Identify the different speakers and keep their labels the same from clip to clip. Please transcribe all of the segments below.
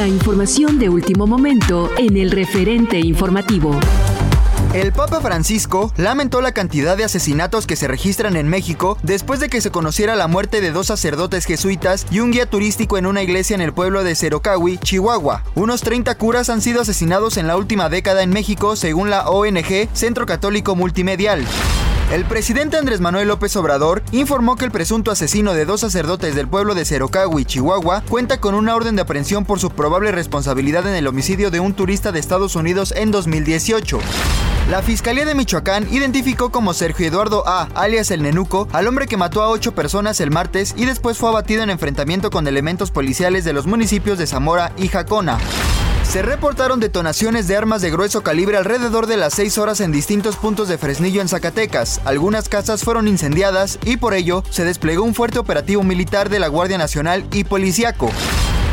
Speaker 1: La información de último momento en el referente informativo.
Speaker 2: El Papa Francisco lamentó la cantidad de asesinatos que se registran en México después de que se conociera la muerte de dos sacerdotes jesuitas y un guía turístico en una iglesia en el pueblo de Cerocawi, Chihuahua. Unos 30 curas han sido asesinados en la última década en México, según la ONG Centro Católico Multimedial. El presidente Andrés Manuel López Obrador informó que el presunto asesino de dos sacerdotes del pueblo de Cerocawi, Chihuahua, cuenta con una orden de aprehensión por su probable responsabilidad en el homicidio de un turista de Estados Unidos en 2018. La Fiscalía de Michoacán identificó como Sergio Eduardo A., alias el Nenuco, al hombre que mató a ocho personas el martes y después fue abatido en enfrentamiento con elementos policiales de los municipios de Zamora y Jacona. Se reportaron detonaciones de armas de grueso calibre alrededor de las 6 horas en distintos puntos de Fresnillo en Zacatecas. Algunas casas fueron incendiadas y por ello se desplegó un fuerte operativo militar de la Guardia Nacional y Policiaco.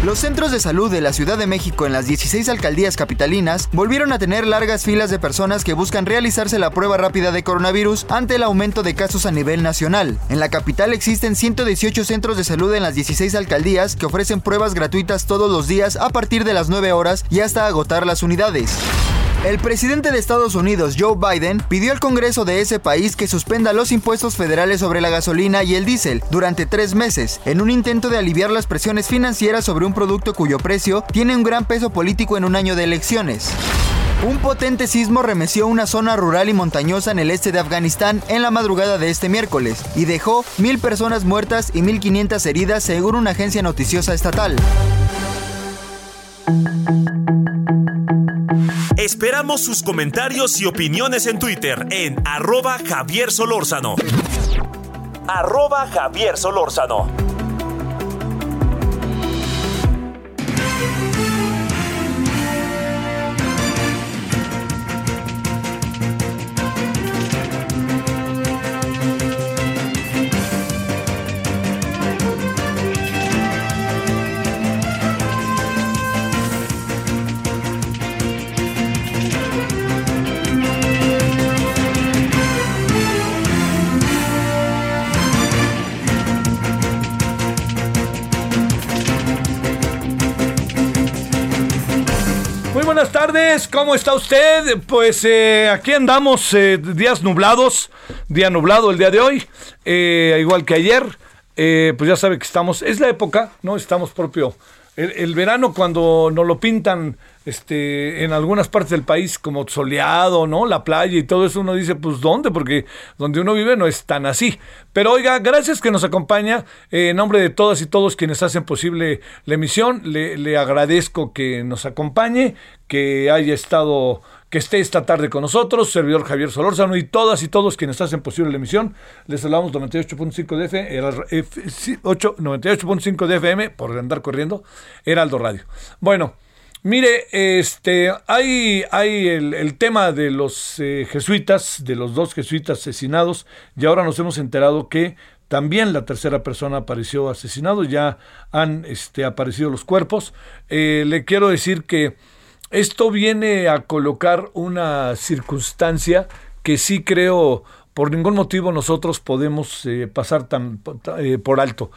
Speaker 2: Los centros de salud de la Ciudad de México en las 16 alcaldías capitalinas volvieron a tener largas filas de personas que buscan realizarse la prueba rápida de coronavirus ante el aumento de casos a nivel nacional. En la capital existen 118 centros de salud en las 16 alcaldías que ofrecen pruebas gratuitas todos los días a partir de las 9 horas y hasta agotar las unidades. El presidente de Estados Unidos, Joe Biden, pidió al Congreso de ese país que suspenda los impuestos federales sobre la gasolina y el diésel durante tres meses, en un intento de aliviar las presiones financieras sobre un producto cuyo precio tiene un gran peso político en un año de elecciones. Un potente sismo remeció una zona rural y montañosa en el este de Afganistán en la madrugada de este miércoles y dejó mil personas muertas y 1.500 heridas según una agencia noticiosa estatal.
Speaker 3: Esperamos sus comentarios y opiniones en Twitter en arroba Javier Solórzano. Arroba Javier Solórzano.
Speaker 4: ¿Cómo está usted? Pues eh, aquí andamos, eh, días nublados, día nublado el día de hoy, eh, igual que ayer, pues ya sabe que estamos, es la época, ¿no? Estamos propio. El, el verano cuando nos lo pintan este, en algunas partes del país como soleado, ¿no? La playa y todo eso, uno dice, pues ¿dónde? Porque donde uno vive no es tan así. Pero oiga, gracias que nos acompaña. Eh, en nombre de todas y todos quienes hacen posible la emisión, le, le agradezco que nos acompañe, que haya estado que esté esta tarde con nosotros, servidor Javier Solórzano y todas y todos quienes hacen posible la emisión. Les hablamos 98.5 de FM, era, F- sí, 8, 98.5 de FM, por andar corriendo, Heraldo Radio. Bueno, mire, este, hay, hay el, tema de los eh, jesuitas, de los dos jesuitas asesinados, y ahora nos hemos enterado que también la tercera persona apareció asesinado, ya han este, aparecido los cuerpos. Eh, le quiero decir que esto viene a colocar una circunstancia que sí creo por ningún motivo nosotros podemos eh, pasar tan eh, por alto.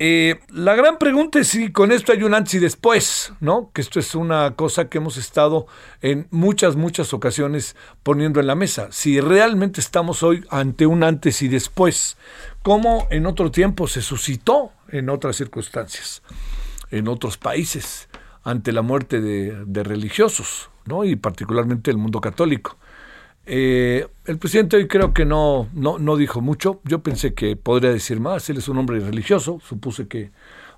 Speaker 4: Eh, la gran pregunta es si con esto hay un antes y después, ¿no? Que esto es una cosa que hemos estado en muchas, muchas ocasiones poniendo en la mesa. Si realmente estamos hoy ante un antes y después, como en otro tiempo se suscitó en otras circunstancias, en otros países ante la muerte de, de religiosos, ¿no? Y particularmente el mundo católico. Eh, el presidente hoy creo que no, no, no dijo mucho. Yo pensé que podría decir más. Él es un hombre religioso. Supuse que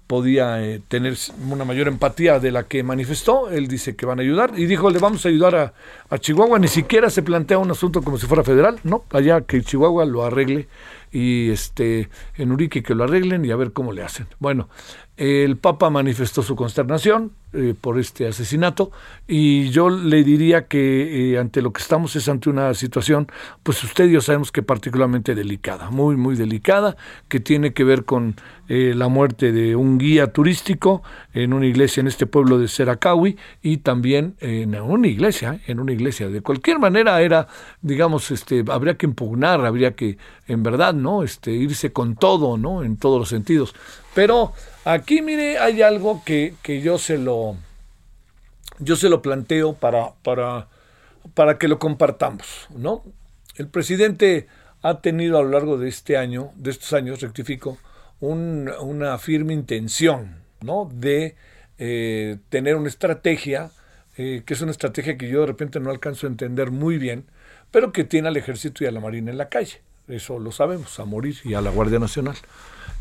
Speaker 4: podía eh, tener una mayor empatía de la que manifestó. Él dice que van a ayudar y dijo, le vamos a ayudar a, a, Chihuahua. Ni siquiera se plantea un asunto como si fuera federal, ¿no? Allá que Chihuahua lo arregle y este en Urique que lo arreglen y a ver cómo le hacen. Bueno, el Papa manifestó su consternación eh, por este asesinato y yo le diría que eh, ante lo que estamos es ante una situación, pues usted y yo sabemos que particularmente delicada, muy, muy delicada, que tiene que ver con eh, la muerte de un guía turístico en una iglesia en este pueblo de Seracawi y también en una iglesia, en una iglesia. De cualquier manera era, digamos, este, habría que impugnar, habría que, en verdad, ¿no? Este, irse con todo, ¿no? En todos los sentidos. Pero Aquí, mire, hay algo que, que yo se lo yo se lo planteo para, para, para que lo compartamos, ¿no? El presidente ha tenido a lo largo de este año, de estos años, rectifico, un, una firme intención, ¿no? De eh, tener una estrategia, eh, que es una estrategia que yo de repente no alcanzo a entender muy bien, pero que tiene al ejército y a la marina en la calle. Eso lo sabemos, a morir y a la Guardia Nacional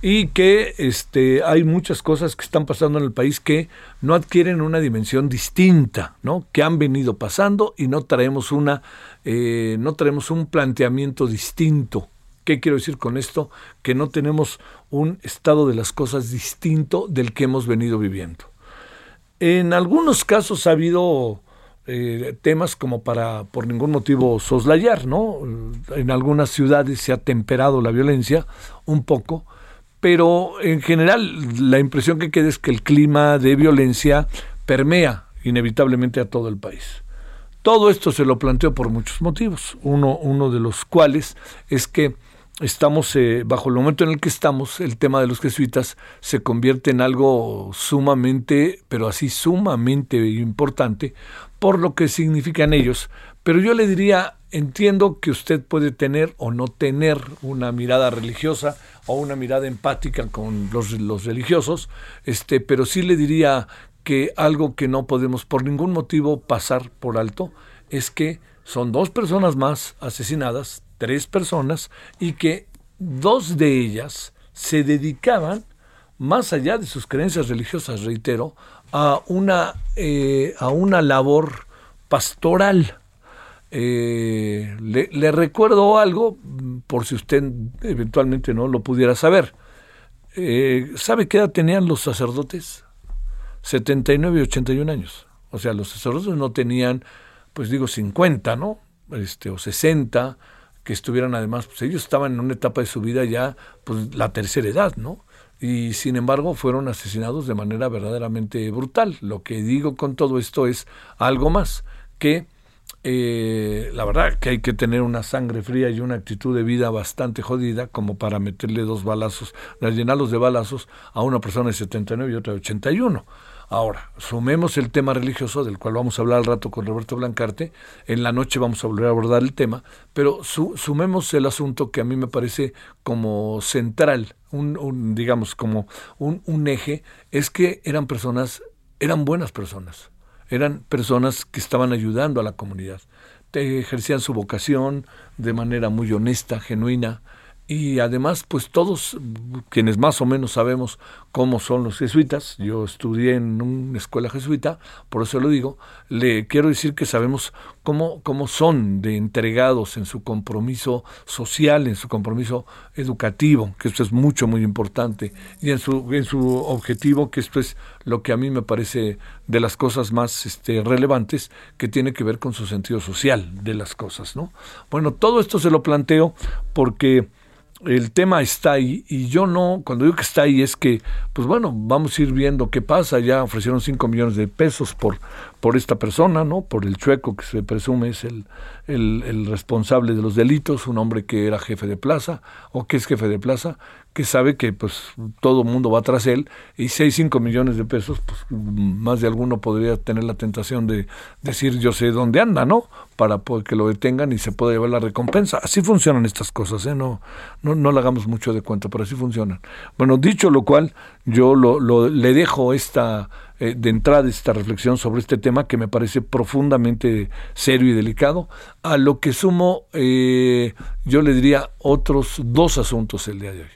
Speaker 4: y que este, hay muchas cosas que están pasando en el país que no adquieren una dimensión distinta, ¿no? que han venido pasando y no traemos, una, eh, no traemos un planteamiento distinto. ¿Qué quiero decir con esto? Que no tenemos un estado de las cosas distinto del que hemos venido viviendo. En algunos casos ha habido eh, temas como para por ningún motivo soslayar, ¿no? En algunas ciudades se ha temperado la violencia un poco, pero en general la impresión que queda es que el clima de violencia permea inevitablemente a todo el país. Todo esto se lo planteo por muchos motivos, uno, uno de los cuales es que estamos, eh, bajo el momento en el que estamos, el tema de los jesuitas se convierte en algo sumamente, pero así sumamente importante, por lo que significan ellos. Pero yo le diría, entiendo que usted puede tener o no tener una mirada religiosa, o una mirada empática con los, los religiosos, este, pero sí le diría que algo que no podemos por ningún motivo pasar por alto es que son dos personas más asesinadas, tres personas, y que dos de ellas se dedicaban, más allá de sus creencias religiosas, reitero, a una, eh, a una labor pastoral eh, le, recuerdo algo, por si usted eventualmente no lo pudiera saber. Eh, ¿Sabe qué edad tenían los sacerdotes? 79 y 81 años. O sea, los sacerdotes no tenían, pues digo, 50, ¿no? Este, o 60, que estuvieran además, pues ellos estaban en una etapa de su vida ya, pues la tercera edad, ¿no? Y sin embargo fueron asesinados de manera verdaderamente brutal. Lo que digo con todo esto es algo más, que eh, la verdad que hay que tener una sangre fría y una actitud de vida bastante jodida como para meterle dos balazos, llenarlos de balazos a una persona de 79 y otra de 81. Ahora, sumemos el tema religioso, del cual vamos a hablar al rato con Roberto Blancarte. En la noche vamos a volver a abordar el tema, pero sumemos el asunto que a mí me parece como central, un, digamos, como un, un eje, es que eran personas, eran buenas personas eran personas que estaban ayudando a la comunidad, ejercían su vocación de manera muy honesta, genuina, y además, pues todos quienes más o menos sabemos cómo son los jesuitas, yo estudié en una escuela jesuita, por eso lo digo, le quiero decir que sabemos cómo, cómo son de entregados en su compromiso social, en su compromiso educativo, que esto es mucho, muy importante, y en su, en su objetivo, que esto es lo que a mí me parece de las cosas más este, relevantes, que tiene que ver con su sentido social de las cosas, ¿no? Bueno, todo esto se lo planteo porque el tema está ahí y yo no, cuando digo que está ahí es que, pues bueno, vamos a ir viendo qué pasa, ya ofrecieron 5 millones de pesos por, por esta persona, ¿no? Por el chueco que se presume es el, el, responsable de los delitos, un hombre que era jefe de plaza o que es jefe de plaza, que sabe que pues todo mundo va tras él y si hay 5 millones de pesos, pues más de alguno podría tener la tentación de decir yo sé dónde anda, ¿no? Para que lo detengan y se pueda llevar la recompensa. Así funcionan estas cosas, ¿eh? No, no, no le hagamos mucho de cuenta, pero así funcionan. Bueno, dicho lo cual, yo lo, lo le dejo esta eh, de entrada esta reflexión sobre este tema que me parece profundamente serio y delicado, a lo que sumo, eh, yo le diría otros dos asuntos el día de hoy.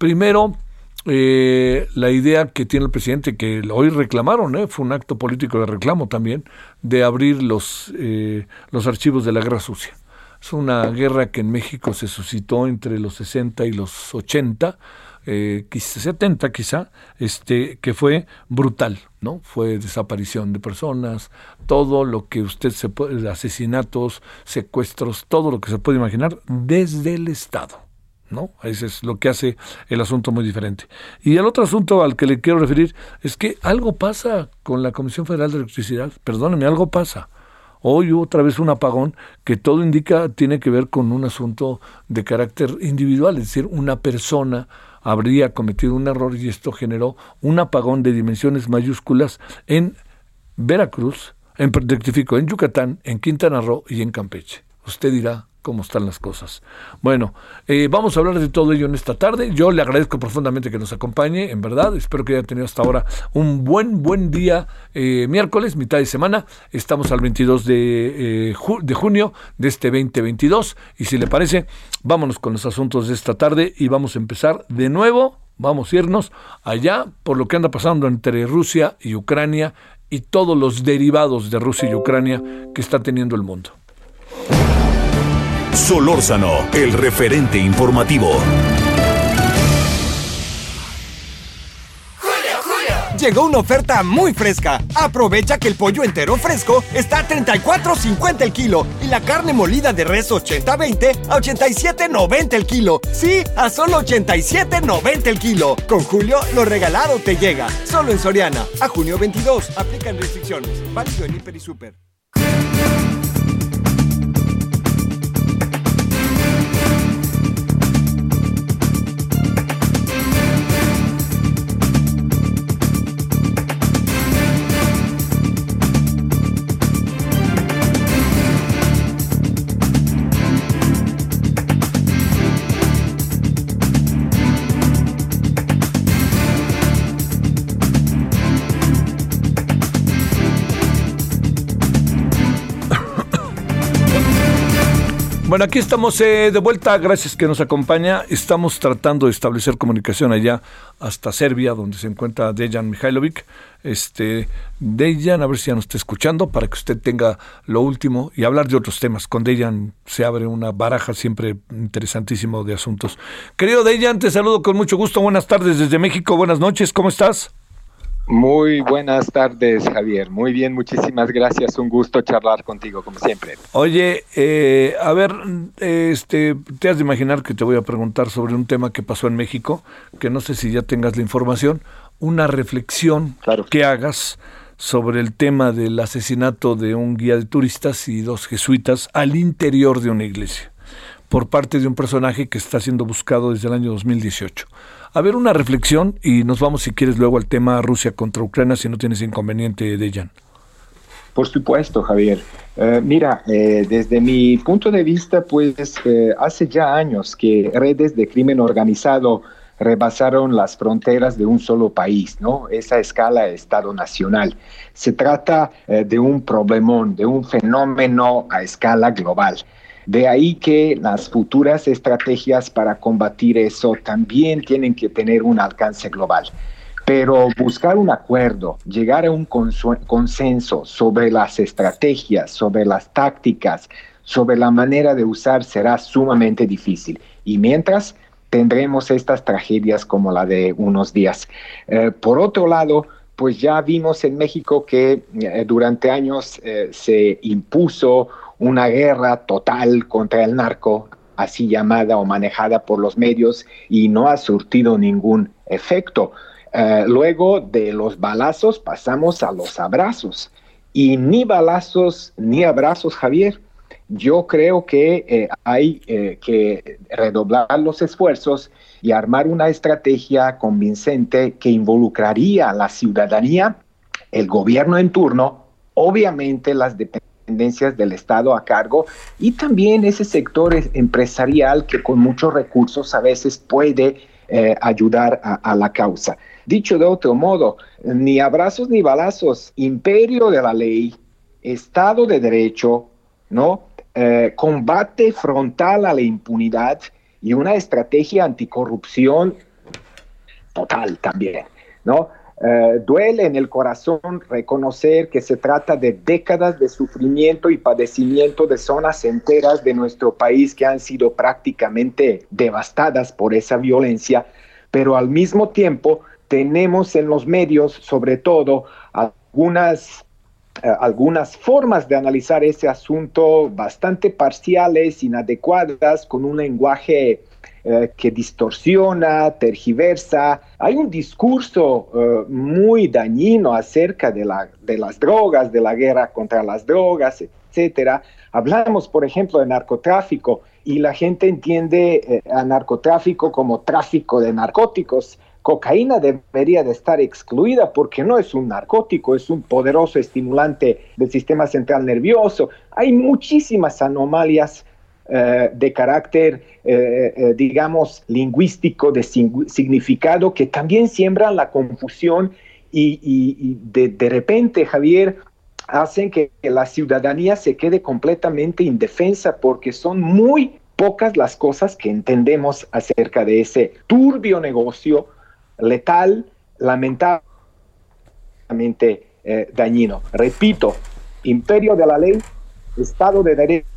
Speaker 4: Primero, eh, la idea que tiene el presidente, que hoy reclamaron, fue un acto político de reclamo también, de abrir los, los archivos de la guerra sucia. Es una guerra que en México se suscitó entre los 60 y los 80 eh, 70 quizá, este, que fue brutal, ¿no? Fue desaparición de personas, todo lo que usted se puede, asesinatos, secuestros, todo lo que se puede imaginar desde el Estado. ¿No? Ese es lo que hace el asunto muy diferente. Y el otro asunto al que le quiero referir es que algo pasa con la Comisión Federal de Electricidad, perdóneme, algo pasa. Hoy otra vez un apagón que todo indica tiene que ver con un asunto de carácter individual, es decir, una persona habría cometido un error y esto generó un apagón de dimensiones mayúsculas en Veracruz, en, en Yucatán, en Quintana Roo y en Campeche. Usted dirá, cómo están las cosas. Bueno, eh, vamos a hablar de todo ello en esta tarde. Yo le agradezco profundamente que nos acompañe, en verdad. Espero que haya tenido hasta ahora un buen, buen día eh, miércoles, mitad de semana. Estamos al 22 de, eh, de junio de este 2022. Y si le parece, vámonos con los asuntos de esta tarde y vamos a empezar de nuevo. Vamos a irnos allá por lo que anda pasando entre Rusia y Ucrania y todos los derivados de Rusia y Ucrania que está teniendo el mundo.
Speaker 3: Solórzano, el referente informativo.
Speaker 5: Llegó una oferta muy fresca. Aprovecha que el pollo entero fresco está a 34.50 el kilo y la carne molida de res 80-20 a 87.90 el kilo. Sí, a solo 87.90 el kilo. Con Julio, lo regalado te llega. Solo en Soriana. A junio 22. Aplican restricciones. Válido en Hiper y Super.
Speaker 4: Bueno, aquí estamos eh, de vuelta, gracias que nos acompaña. Estamos tratando de establecer comunicación allá hasta Serbia, donde se encuentra Dejan Mihailovic. Este, Dejan, a ver si ya nos está escuchando, para que usted tenga lo último y hablar de otros temas. Con Dejan se abre una baraja siempre interesantísimo de asuntos. Querido Dejan, te saludo con mucho gusto. Buenas tardes desde México, buenas noches, ¿cómo estás?
Speaker 6: Muy buenas tardes, Javier. Muy bien, muchísimas gracias. Un gusto charlar contigo, como siempre.
Speaker 4: Oye, eh, a ver, este, te has de imaginar que te voy a preguntar sobre un tema que pasó en México, que no sé si ya tengas la información, una reflexión que hagas sobre el tema del asesinato de un guía de turistas y dos jesuitas al interior de una iglesia por parte de un personaje que está siendo buscado desde el año 2018. A ver, una reflexión y nos vamos, si quieres, luego al tema Rusia contra Ucrania, si no tienes inconveniente, Dejan.
Speaker 6: Por supuesto, Javier. Eh, mira, eh, desde mi punto de vista, pues eh, hace ya años que redes de crimen organizado rebasaron las fronteras de un solo país, ¿no? Esa escala Estado nacional. Se trata de un problemón, de un fenómeno a escala global. De ahí que las futuras estrategias para combatir eso también tienen que tener un alcance global. Pero buscar un acuerdo, llegar a un consenso sobre las estrategias, sobre las tácticas, sobre la manera de usar será sumamente difícil. Y mientras tendremos estas tragedias como la de unos días. Eh, por otro lado, pues ya vimos en México que eh, durante años eh, se impuso una guerra total contra el narco, así llamada o manejada por los medios, y no ha surtido ningún efecto. Eh, luego de los balazos pasamos a los abrazos, y ni balazos ni abrazos, Javier. yo creo que eh, hay eh, que redoblar los esfuerzos y armar una estrategia convincente que involucraría a la ciudadanía, el gobierno en turno, obviamente las dependencias del Estado a cargo y también ese sector empresarial que con muchos recursos a veces puede eh, ayudar a la causa. Dicho de otro modo, ni abrazos ni balazos, imperio de la ley, Estado de Derecho, ¿no? Eh, combate frontal a la impunidad y una estrategia anticorrupción total también, ¿no? Eh, duele en el corazón reconocer que se trata de décadas de sufrimiento y padecimiento de zonas enteras de nuestro país que han sido prácticamente devastadas por esa violencia, pero al mismo tiempo tenemos en los medios, sobre todo, algunas eh, algunas formas de analizar ese asunto bastante parciales, inadecuadas, con un lenguaje eh, que distorsiona, tergiversa. Hay un discurso eh, muy dañino acerca de, la, de las drogas, de la guerra contra las drogas, etcétera. Hablamos, por ejemplo, de narcotráfico y la gente entiende a narcotráfico como tráfico de narcóticos cocaína debería de estar excluida porque no es un narcótico, es un poderoso estimulante del sistema central nervioso. Hay muchísimas anomalias eh, de carácter, eh, eh, digamos, lingüístico, de significado, que también siembran la confusión y, de, repente, Javier, hacen que la ciudadanía se quede completamente indefensa porque son muy pocas las cosas que entendemos acerca de ese turbio negocio letal, lamentablemente dañino. Repito, imperio de la ley, Estado de Derecho,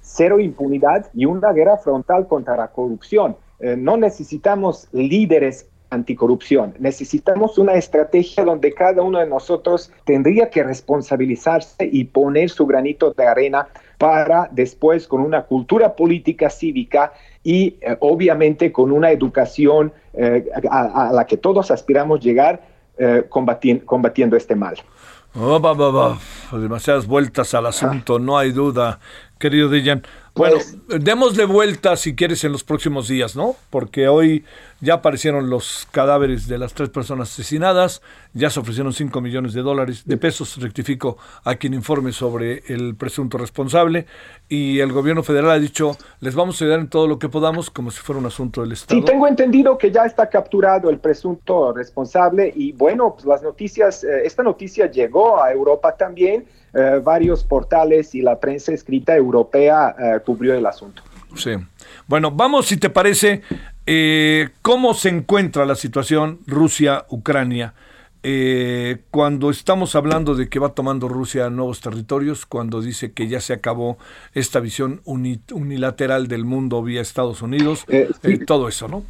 Speaker 6: cero impunidad y una guerra frontal contra la corrupción. Eh, no necesitamos líderes anticorrupción. Necesitamos una estrategia donde cada uno de nosotros tendría que responsabilizarse y poner su granito de arena para después con una cultura política cívica y eh, obviamente con una educación eh, a, la que todos aspiramos llegar combatiendo este mal.
Speaker 4: Oh, Demasiadas vueltas al asunto, no hay duda, querido Dijan. Bueno, pues, démosle vuelta si quieres en los próximos días, ¿no? Porque hoy ya aparecieron los cadáveres de las tres personas asesinadas, ya se ofrecieron 5 millones de dólares, de pesos, rectifico, a quien informe sobre el presunto responsable, y el gobierno federal ha dicho, les vamos a ayudar en todo lo que podamos, como si fuera un asunto del Estado.
Speaker 6: Sí, tengo entendido que ya está capturado el presunto responsable, y bueno, pues las noticias, eh, esta noticia llegó a Europa también, eh, varios portales y la prensa escrita europea eh, cubrió el asunto.
Speaker 4: Sí. Bueno, vamos, si te parece, eh, cómo se encuentra la situación Rusia-Ucrania. cuando estamos hablando de que va tomando Rusia nuevos territorios, cuando dice que ya se acabó esta visión unilateral del mundo vía Estados Unidos, todo eso, ¿no?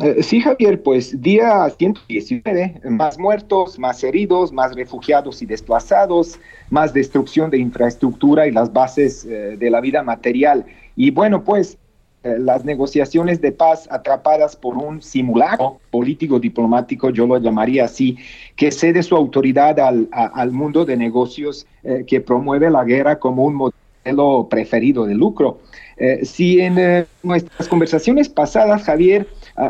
Speaker 6: Eh, sí, Javier, pues día 119, más muertos, más heridos, más refugiados y desplazados, más destrucción de infraestructura y las bases eh, de la vida material. Y bueno, pues eh, las negociaciones de paz atrapadas por un simulacro político-diplomático, yo lo llamaría así, que cede su autoridad al, al mundo de negocios que promueve la guerra como un modelo preferido de lucro. si en nuestras conversaciones pasadas, Javier,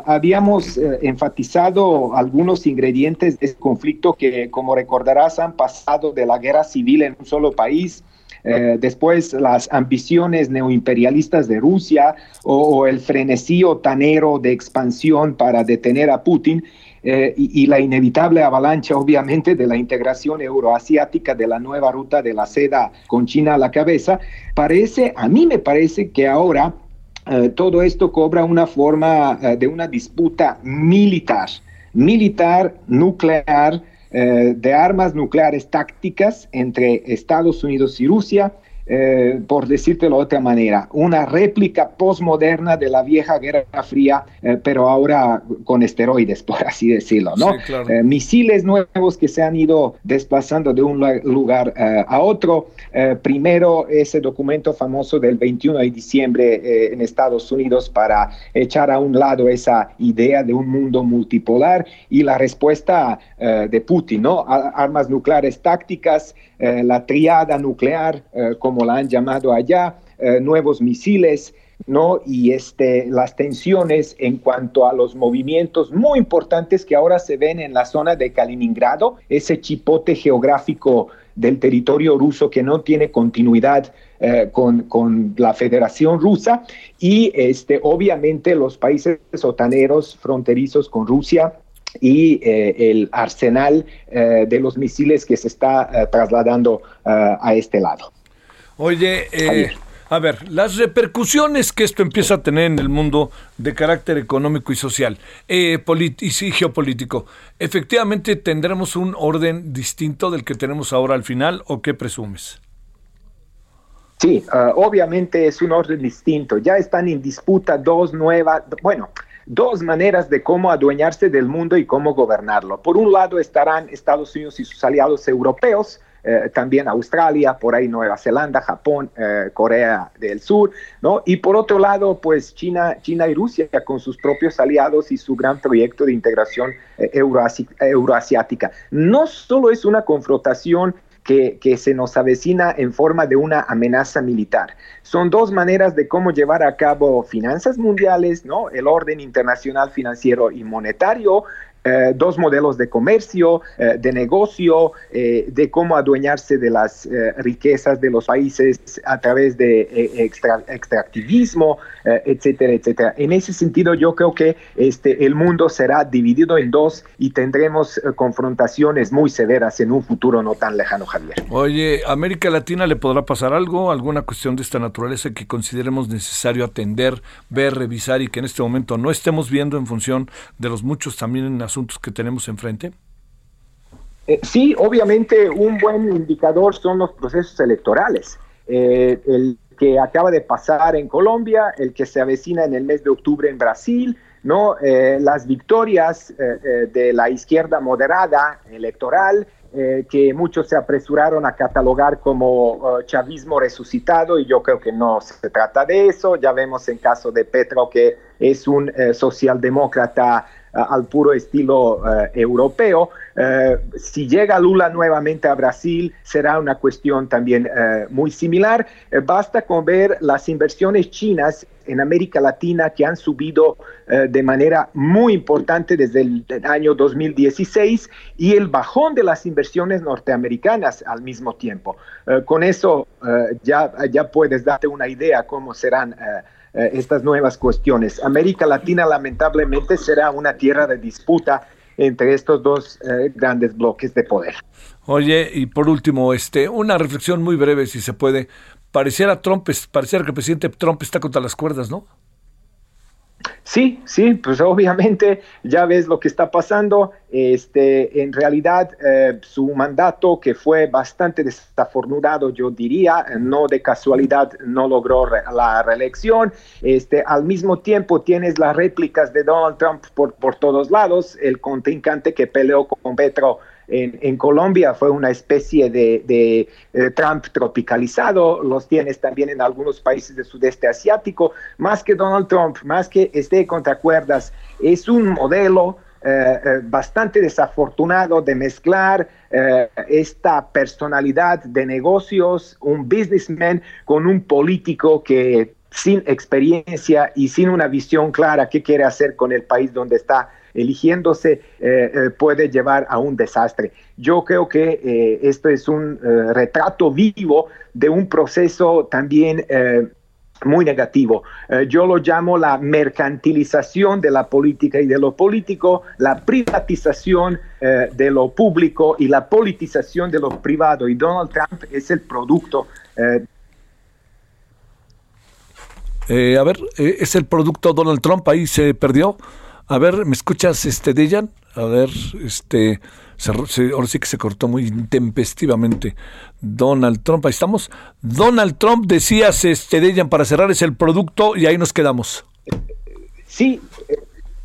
Speaker 6: habíamos eh, enfatizado algunos ingredientes de este conflicto que, como recordarás, han pasado de la guerra civil en un solo país, eh, después las ambiciones neoimperialistas de Rusia o, el frenesí tanero de expansión para detener a Putin eh, y, y, la inevitable avalancha, obviamente, de la integración euroasiática de la nueva ruta de la seda con China a la cabeza, parece, a mí me parece que ahora eh, todo esto cobra una forma eh, de una disputa militar, militar, nuclear, eh, de armas nucleares tácticas entre Estados Unidos y Rusia, eh, por decírtelo de otra manera, una réplica postmoderna de la vieja Guerra Fría, eh, pero ahora con esteroides, por así decirlo, ¿no? Eh, misiles nuevos que se han ido desplazando de un lugar a otro. primero, ese documento famoso del 21 de diciembre en Estados Unidos para echar a un lado esa idea de un mundo multipolar y la respuesta de Putin, ¿no? armas nucleares tácticas, la triada nuclear, como la han llamado allá, eh, nuevos misiles, ¿no? Y este, las tensiones en cuanto a los movimientos muy importantes que ahora se ven en la zona de Kaliningrado, ese chipote geográfico del territorio ruso que no tiene continuidad eh, con, con, la Federación Rusa y este, obviamente los países sotaneros fronterizos con Rusia y eh, el arsenal de los misiles que se está trasladando a este lado.
Speaker 4: Oye, eh, a ver, las repercusiones que esto empieza a tener en el mundo de carácter económico y social eh, y geopolítico, ¿efectivamente tendremos un orden distinto del que tenemos ahora al final o qué presumes?
Speaker 6: Sí, ah, obviamente es un orden distinto. Ya están en disputa dos nuevas, bueno, dos maneras de cómo adueñarse del mundo y cómo gobernarlo. Por un lado estarán Estados Unidos y sus aliados europeos, eh, también Australia, por ahí Nueva Zelanda, Japón, eh, Corea del Sur, ¿no? Y por otro lado, pues China, China y Rusia con sus propios aliados y su gran proyecto de integración eh, euroasiática. No solo es una confrontación que, se nos avecina en forma de una amenaza militar. Son dos maneras de cómo llevar a cabo finanzas mundiales, ¿no? El orden internacional financiero y monetario, eh, dos modelos de comercio, eh, de negocio, eh, de cómo adueñarse de las riquezas de los países a través de extractivismo, etcétera, etcétera. En ese sentido, yo creo que este, el mundo será dividido en dos y tendremos confrontaciones muy severas en un futuro no tan lejano, Javier.
Speaker 4: Oye, ¿América Latina le podrá pasar algo, alguna cuestión de esta naturaleza que consideremos necesario atender, ver, revisar y que en este momento no estemos viendo en función de los muchos también en asuntos que tenemos enfrente?
Speaker 6: Eh, sí, obviamente un buen indicador son los procesos electorales. Eh, el que acaba de pasar en Colombia, el que se avecina en el mes de octubre en Brasil, ¿no? Eh, las victorias de la izquierda moderada electoral, que muchos se apresuraron a catalogar como chavismo resucitado, y yo creo que no se trata de eso. Ya vemos en caso de Petro que es un socialdemócrata al puro estilo eh, europeo. Eh, si llega Lula nuevamente a Brasil, será una cuestión también eh, muy similar. basta con ver las inversiones chinas en América Latina que han subido de manera muy importante desde el, año 2016 y el bajón de las inversiones norteamericanas al mismo tiempo. con eso ya, ya puedes darte una idea cómo serán eh, estas nuevas cuestiones. América Latina lamentablemente será una tierra de disputa entre estos dos eh, grandes bloques de poder.
Speaker 4: Oye, y por último, este, una reflexión muy breve, si se puede. Pareciera Trump, pareciera que el presidente Trump está contra las cuerdas, ¿no?
Speaker 6: Sí, sí, pues obviamente ya ves lo que está pasando. Este, en realidad, eh, su mandato, que fue bastante desafortunado, yo diría, no de casualidad no logró la reelección. Este, al mismo tiempo, tienes las réplicas de Donald Trump por, por todos lados. El contrincante que peleó con Petro en, Colombia fue una especie de, eh, Trump tropicalizado, los tienes también en algunos países del sudeste asiático, más que Donald Trump, más que esté contra cuerdas, es un modelo eh, eh, bastante desafortunado de mezclar esta personalidad de negocios, un businessman con un político que sin experiencia y sin una visión clara qué quiere hacer con el país donde está eligiéndose eh, eh, puede llevar a un desastre. Yo creo que eh, esto es un retrato vivo de un proceso también muy negativo. yo lo llamo la mercantilización de la política y de lo político, la privatización de lo público y la politización de lo privado. Y Donald Trump es el producto.
Speaker 4: a ver, es el producto Donald Trump, ahí se perdió. A ver, ¿me escuchas, este, Dejan? A ver, este, ahora sí que se cortó muy intempestivamente. Donald Trump, ahí estamos. Donald Trump, decías, este, Dejan, para cerrar, es el producto y ahí nos quedamos.
Speaker 6: Sí,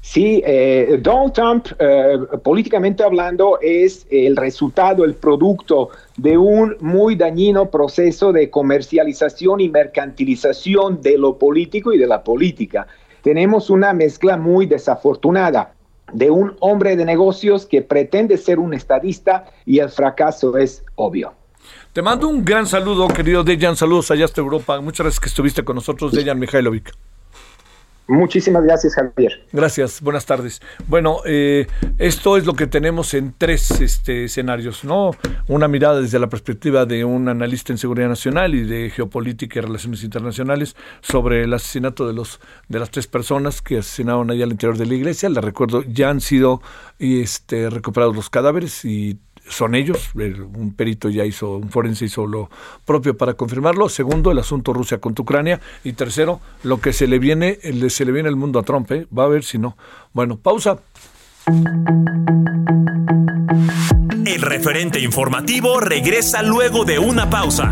Speaker 6: Sí, eh, Donald Trump, eh, políticamente hablando, es el resultado, el producto de un muy dañino proceso de comercialización y mercantilización de lo político y de la política. Tenemos una mezcla muy desafortunada de un hombre de negocios que pretende ser un estadista y el fracaso es obvio.
Speaker 4: Te mando un gran saludo, querido Dejan. Saludos allá hasta Europa. Muchas gracias que estuviste con nosotros, Dejan Mihailovic.
Speaker 6: Muchísimas gracias, Javier.
Speaker 4: Gracias, buenas tardes. Bueno, eh, esto es lo que tenemos en tres este, escenarios, ¿no? Una mirada desde la perspectiva de un analista en seguridad nacional y de geopolítica y relaciones internacionales sobre el asesinato de los de las tres personas que asesinaron allá al interior de la iglesia. Les recuerdo, ya han sido este, recuperados los cadáveres y son ellos. Un perito ya hizo, un forense hizo lo propio para confirmarlo. Segundo, el asunto Rusia contra Ucrania. Y tercero, lo que se le viene, se le viene el mundo a Trump. ¿eh? Va a ver si no. Bueno, pausa.
Speaker 3: El referente informativo regresa luego de una pausa.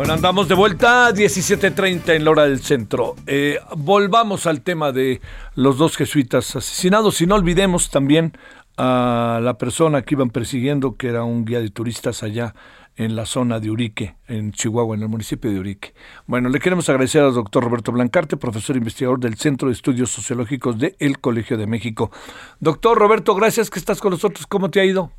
Speaker 4: Bueno, andamos de vuelta a 17.30 en la hora del centro. Eh, volvamos al tema de los dos jesuitas asesinados y no olvidemos también a la persona que iban persiguiendo, que era un guía de turistas allá en la zona de Urique, en Chihuahua, en el municipio de Urique. Bueno, le queremos agradecer al doctor Roberto Blancarte, profesor investigador del Centro de Estudios Sociológicos del Colegio de México. Doctor Roberto, gracias que estás con nosotros. ¿Cómo te ha ido?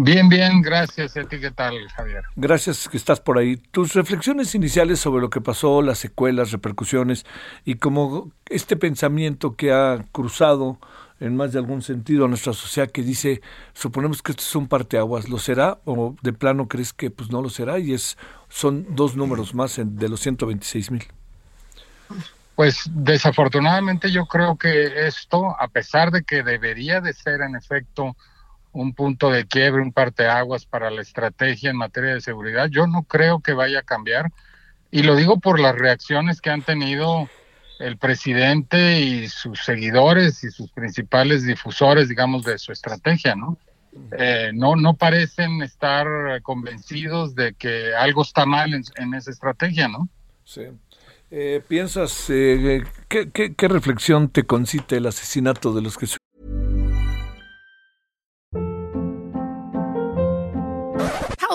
Speaker 7: Bien, bien, gracias. ¿A ti qué tal, Javier?
Speaker 4: Gracias que estás por ahí. Tus reflexiones iniciales sobre lo que pasó, las secuelas, repercusiones y como este pensamiento que ha cruzado en más de algún sentido a nuestra sociedad que dice, suponemos que esto es un parteaguas, ¿lo será? ¿O de plano crees que pues no lo será? Y es son dos números más de los 126 mil.
Speaker 7: Pues desafortunadamente yo creo que esto, a pesar de que debería de ser en efecto un punto de quiebre, un parteaguas para la estrategia en materia de seguridad. Yo no creo que vaya a cambiar y lo digo por las reacciones que han tenido el presidente y sus seguidores y sus principales difusores, digamos, de su estrategia, ¿no? Eh, no, no parecen estar convencidos de que algo está mal en, esa estrategia, ¿no?
Speaker 4: Sí. Eh, ¿Piensas, eh, ¿qué, qué, qué reflexión te concita el asesinato de los que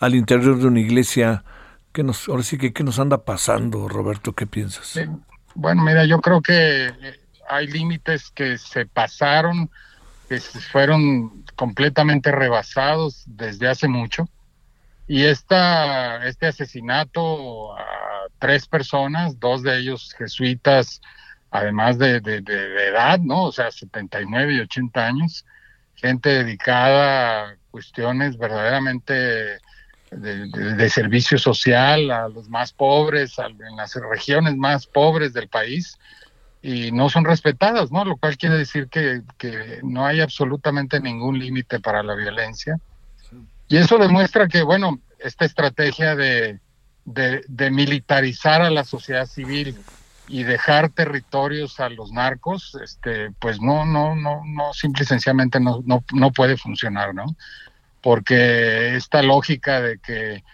Speaker 4: al interior de una iglesia. ¿Qué nos, ahora sí que qué nos anda pasando, Roberto? ¿Qué piensas?
Speaker 7: bueno, mira, yo creo que eh, hay límites que se pasaron, que fueron completamente rebasados desde hace mucho. Y esta, este asesinato a tres personas, dos de ellos jesuitas, además de, de, de edad, ¿no? O sea, 79 y 80 años, gente dedicada cuestiones verdaderamente de, servicio social a los más pobres, en las regiones más pobres del país, y no son respetadas, ¿no? Lo cual quiere decir que, no hay absolutamente ningún límite para la violencia. Y eso demuestra que, bueno, esta estrategia de, de, militarizar a la sociedad civil y dejar territorios a los narcos, este, pues no, no, no, no, simple y sencillamente no, no, no puede funcionar, ¿no? porque esta lógica de que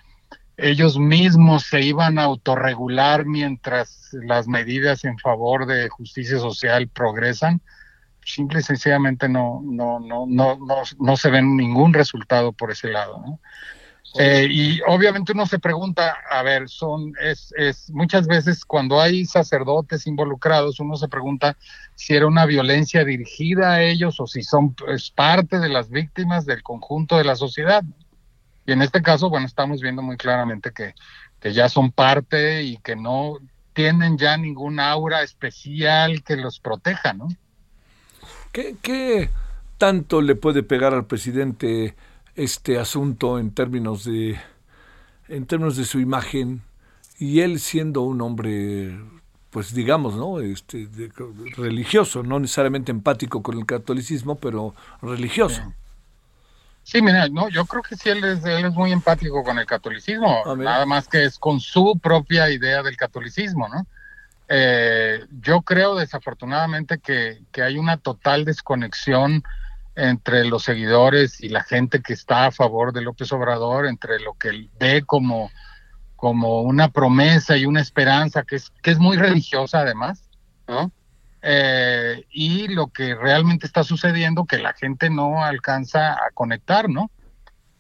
Speaker 7: ellos mismos se iban a autorregular mientras las medidas en favor de justicia social progresan, simple y sencillamente no, no, no, no, no, no se ven ningún resultado por ese lado. ¿no? Eh, y obviamente uno se pregunta, a ver, son, es, es, muchas veces cuando hay sacerdotes involucrados, uno se pregunta si era una violencia dirigida a ellos o si son es parte de las víctimas del conjunto de la sociedad. Y en este caso, bueno, estamos viendo muy claramente que, que ya son parte y que no tienen ya ningún aura especial que los proteja, ¿no?
Speaker 4: ¿Qué, qué tanto le puede pegar al presidente este asunto en términos de en términos de su imagen y él siendo un hombre pues digamos no este religioso no necesariamente empático con el catolicismo pero religioso.
Speaker 7: Sí mira no yo creo que sí él es, él es muy empático con el catolicismo ah, nada más que es con su propia idea del catolicismo no eh, yo creo desafortunadamente que, que hay una total desconexión entre los seguidores y la gente que está a favor de López Obrador, entre lo que él ve como, como una promesa y una esperanza que es, que es muy religiosa además, ¿no? Eh, y lo que realmente está sucediendo que la gente no alcanza a conectar, ¿no?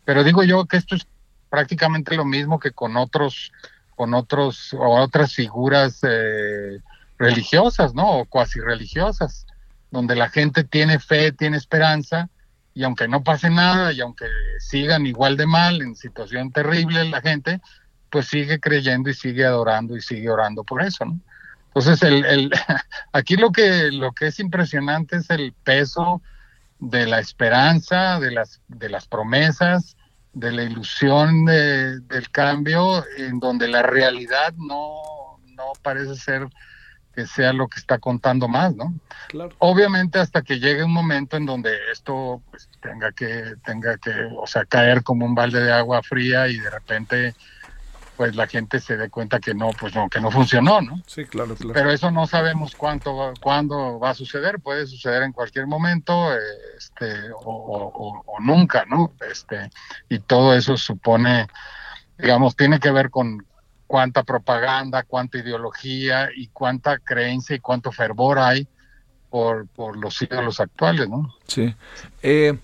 Speaker 7: Pero digo yo que esto es prácticamente lo mismo que con otros, con otros o otras figuras eh, religiosas, ¿no? O cuasi religiosas donde la gente tiene fe, tiene esperanza, y aunque no pase nada, y aunque sigan igual de mal, en situación terrible la gente, pues sigue creyendo y sigue adorando y sigue orando por eso, ¿no? Entonces, el, el, aquí lo que, lo que es impresionante es el peso de la esperanza, de las, de las promesas, de la ilusión del cambio, en donde la realidad no, no parece ser que sea lo que está contando más, ¿no? Claro. Obviamente hasta que llegue un momento en donde esto pues, tenga que tenga que, o sea, caer como un balde de agua fría y de repente pues la gente se dé cuenta que no, pues no, que no funcionó, ¿no?
Speaker 4: Sí, claro, claro.
Speaker 7: Pero eso no sabemos cuánto, cuándo va a suceder, puede suceder en cualquier momento, este, o, o nunca, ¿no? Este, y todo eso supone, digamos, tiene que ver con, cuánta propaganda, cuánta ideología y cuánta creencia y cuánto fervor hay por, por los ídolos actuales, ¿no?
Speaker 4: Sí. Eh,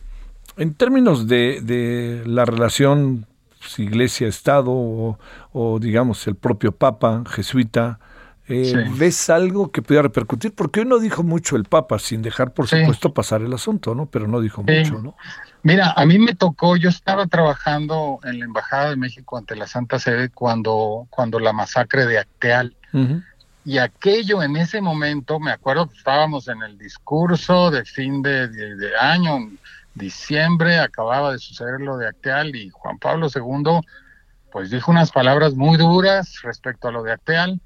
Speaker 4: en términos de, de la relación pues, iglesia-estado o, digamos el propio papa jesuita, eh, ¿ves algo que pudiera repercutir? Porque hoy no dijo mucho el papa, sin dejar por supuesto pasar el asunto, ¿no? Pero no dijo mucho, ¿no?
Speaker 7: Mira, a mí me tocó, yo estaba trabajando en la Embajada de México ante la Santa Sede cuando, cuando la masacre de Acteal. Y aquello en ese momento, me acuerdo que estábamos en el discurso de fin de, de, año, en diciembre, acababa de suceder lo de Acteal y Juan Pablo II pues dijo unas palabras muy duras respecto a lo de Acteal.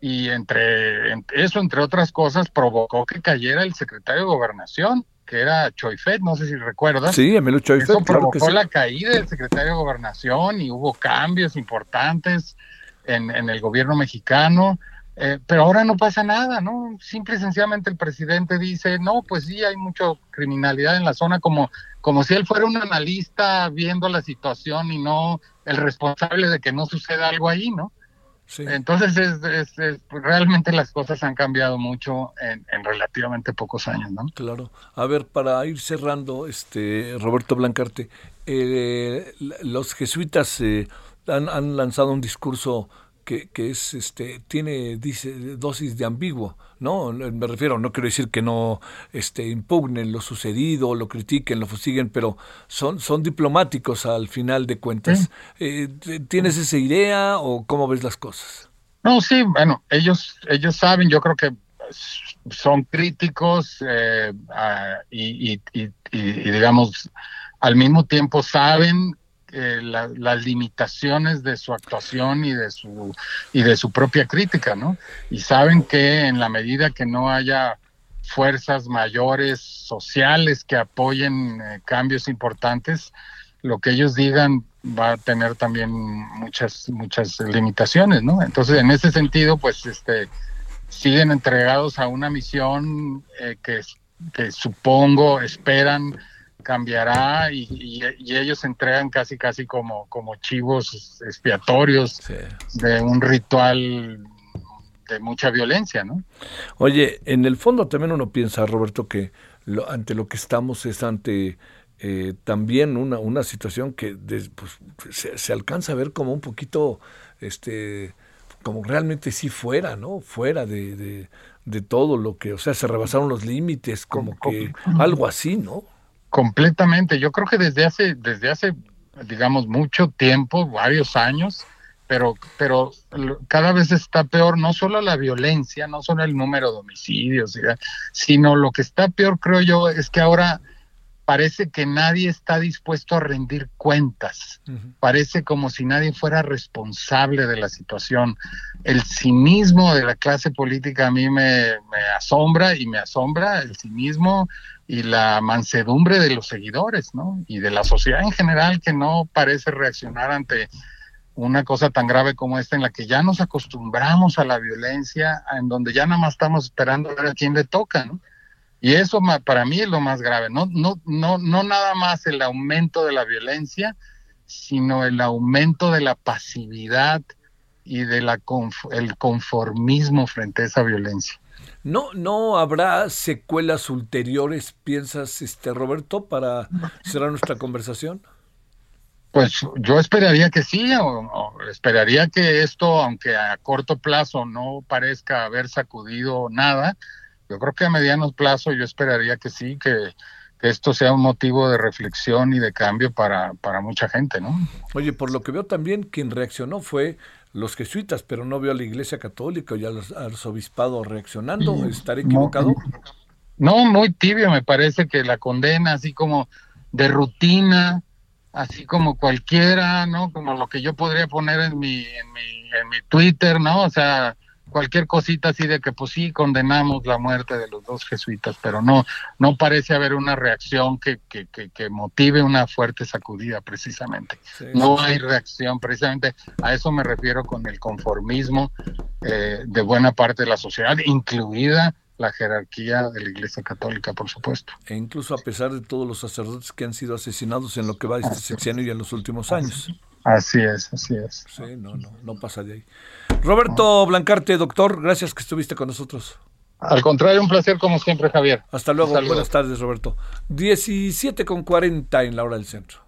Speaker 7: Y entre eso, entre otras cosas, provocó que cayera el secretario de Gobernación que era Choifet, no sé si recuerdas.
Speaker 4: Sí, Emilio Choifet.
Speaker 7: Eso provocó la caída del secretario de Gobernación y hubo cambios importantes en, el gobierno mexicano. Eh, pero ahora no pasa nada, ¿no? Simple y sencillamente el presidente dice, no, pues sí, hay mucha criminalidad en la zona, como, como si él fuera un analista viendo la situación y no el responsable de que no suceda algo ahí, ¿no? Entonces, es, realmente las cosas han cambiado mucho en, relativamente pocos años, ¿no?
Speaker 4: Claro. A ver, para ir cerrando, este Roberto Blancarte, eh, los jesuitas eh, han, han, lanzado un discurso que, que, es, este, tiene dice, dosis de ambiguo, ¿no? Me refiero, no quiero decir que no este, impugnen lo sucedido, lo critiquen, lo fusiguen, pero son, son diplomáticos al final de cuentas. Eh, ¿Tienes esa idea o cómo ves las cosas?
Speaker 7: No, sí, bueno, ellos, ellos saben, yo creo que son críticos eh, y, y, y, y, digamos, al mismo tiempo saben eh, las limitaciones de su actuación y de su y de su propia crítica, ¿no? Y saben que en la medida que no haya fuerzas mayores sociales que apoyen eh, cambios importantes, lo que ellos digan va a tener también muchas muchas limitaciones, ¿no? Entonces, en ese sentido, pues, este siguen entregados a una misión eh, que, que supongo esperan cambiará y, ellos entregan casi casi como, como chivos expiatorios de un ritual de mucha violencia, ¿no?
Speaker 4: Oye, en el fondo también uno piensa, Roberto, que lo, ante lo que estamos es ante eh, también una, una situación que pues, se, alcanza a ver como un poquito, este, como realmente sí fuera, ¿no? Fuera de, de, todo lo que, o sea, se rebasaron los límites, como que algo así, ¿no?
Speaker 7: Completamente. Yo creo que desde hace, desde hace, digamos, mucho tiempo, varios años, pero, pero cada vez está peor no solo la violencia, no solo el número de homicidios, sino lo que está peor, creo yo, es que ahora parece que nadie está dispuesto a rendir cuentas. Parece como si nadie fuera responsable de la situación. El cinismo de la clase política a mí me, me, asombra y me asombra el cinismo y la mansedumbre de los seguidores, ¿no? Y de la sociedad en general que no parece reaccionar ante una cosa tan grave como esta en la que ya nos acostumbramos a la violencia, en donde ya nada más estamos esperando a ver a quién le toca, ¿no? Y eso para mí es lo más grave, no, no, no, no nada más el aumento de la violencia, sino el aumento de la pasividad y de la el conformismo frente a esa violencia.
Speaker 4: No, no habrá secuelas ulteriores, piensas, este Roberto, para cerrar nuestra conversación.
Speaker 7: Pues yo esperaría que sí, o, esperaría que esto, aunque a corto plazo no parezca haber sacudido nada, yo creo que a mediano plazo yo esperaría que sí, que, esto sea un motivo de reflexión y de cambio para, para mucha gente, ¿no?
Speaker 4: Oye, por lo que veo también, quien reaccionó fue los jesuitas, pero no veo a la Iglesia Católica y al arzobispado reaccionando. ¿Estaré equivocado?
Speaker 7: No, muy tibio, me parece que la condena, así como de rutina, así como cualquiera, ¿no? Como lo que yo podría poner en mi, en mi, en mi Twitter, ¿no? O sea, cualquier cosita así de que pues sí condenamos la muerte de los dos jesuitas, pero no, no parece haber una reacción que, que, que, motive una fuerte sacudida precisamente. no hay reacción, precisamente a eso me refiero con el conformismo eh, de buena parte de la sociedad, incluida la jerarquía de la Iglesia Católica, por supuesto.
Speaker 4: E incluso a pesar de todos los sacerdotes que han sido asesinados en lo que va de este sexenio y en los últimos años.
Speaker 7: Así es, así es.
Speaker 4: Sí, no, no, no pasa de ahí. Roberto Blancarte, doctor, gracias que estuviste con nosotros.
Speaker 7: Al contrario, un placer como siempre, Javier.
Speaker 4: Hasta luego, buenas tardes, Roberto. 17 con 40 en la hora del centro.